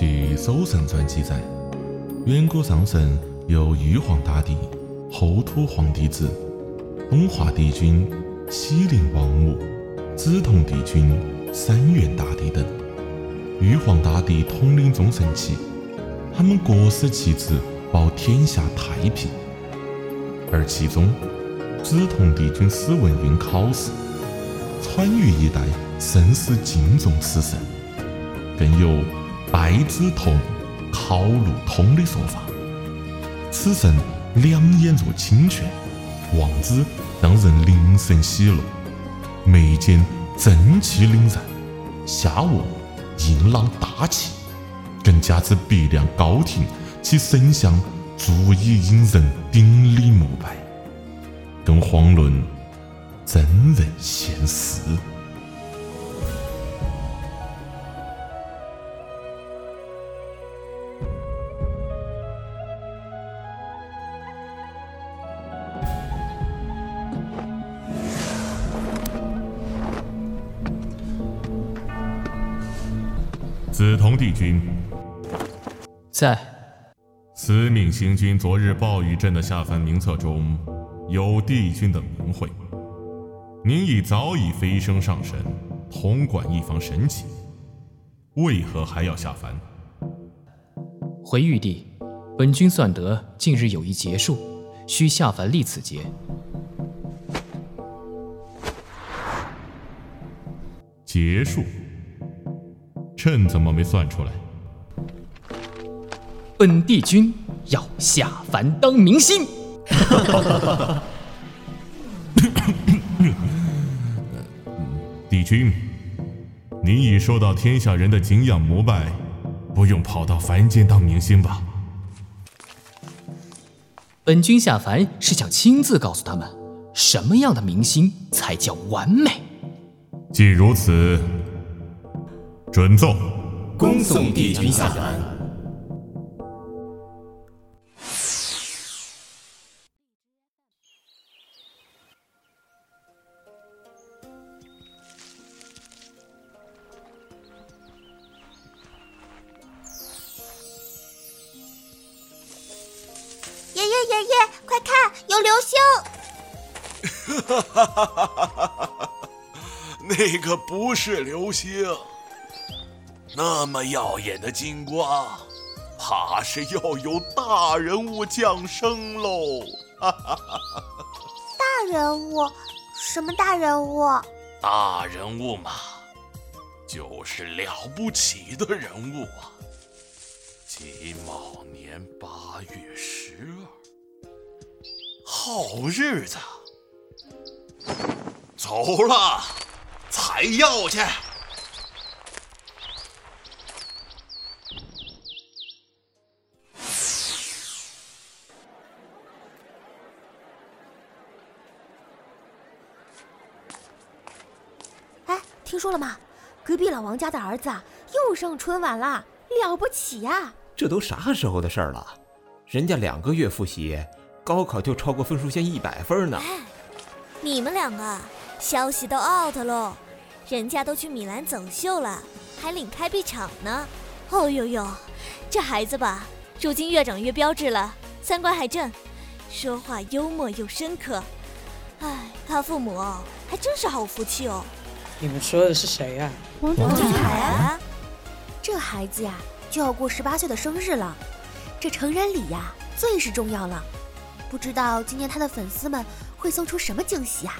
据《搜神传》记载，远古上神由玉皇大帝、后土皇帝子、东华帝君、西陵王母、紫铜帝君、三元大帝等。玉皇大帝统领众神起，他们各司其职，保天下太平。而其中，紫铜帝君史文运考试，川渝一带甚是敬重此神，更有拜之通，考路通的说法。此神两眼若清泉，望之让人灵神喜乐，眉间正气凛然，下卧硬朗大气，更加之鼻梁高挺，其神像足以引人顶礼膜拜，更遑论真人现世。紫铜帝君，在。司命星君昨日暴雨阵的下凡名册中有帝君的名讳，您已早已飞升上神，统管一方神奇，为何还要下凡？回玉帝，本君算得近日有一劫数，需下凡历此劫。劫数？朕怎么没算出来？本帝君要下凡当明星。帝君，你已受到天下人的敬仰膜拜，不用跑到凡间当明星吧？本君下凡是想亲自告诉他们，什么样的明星才叫完美。既如此，准奏，恭送帝君下凡。爷爷爷爷，快看，有流星！哈哈哈哈哈哈！那个不是流星，那么耀眼的金光，怕是要有大人物降生喽！哈哈哈哈！大人物？什么大人物？大人物嘛，就是了不起的人物啊！己卯年八月十二，好日子，走了，采药去。听说了吗？隔壁老王家的儿子啊，又上春晚啦，了不起呀！这都啥时候的事儿了？人家两个月复习，高考就超过分数线一百分呢。哎，你们两个消息都 out 喽，人家都去米兰走秀了，还领开闭场呢。哦呦呦，这孩子吧，如今越长越标致了，三观还正，说话幽默又深刻。哎，他父母哦，还真是好福气哦。你们说的是谁呀、王俊凯啊，这孩子呀就要过十八岁的生日了，这成人礼呀最是重要了。不知道今年他的粉丝们会送出什么惊喜啊？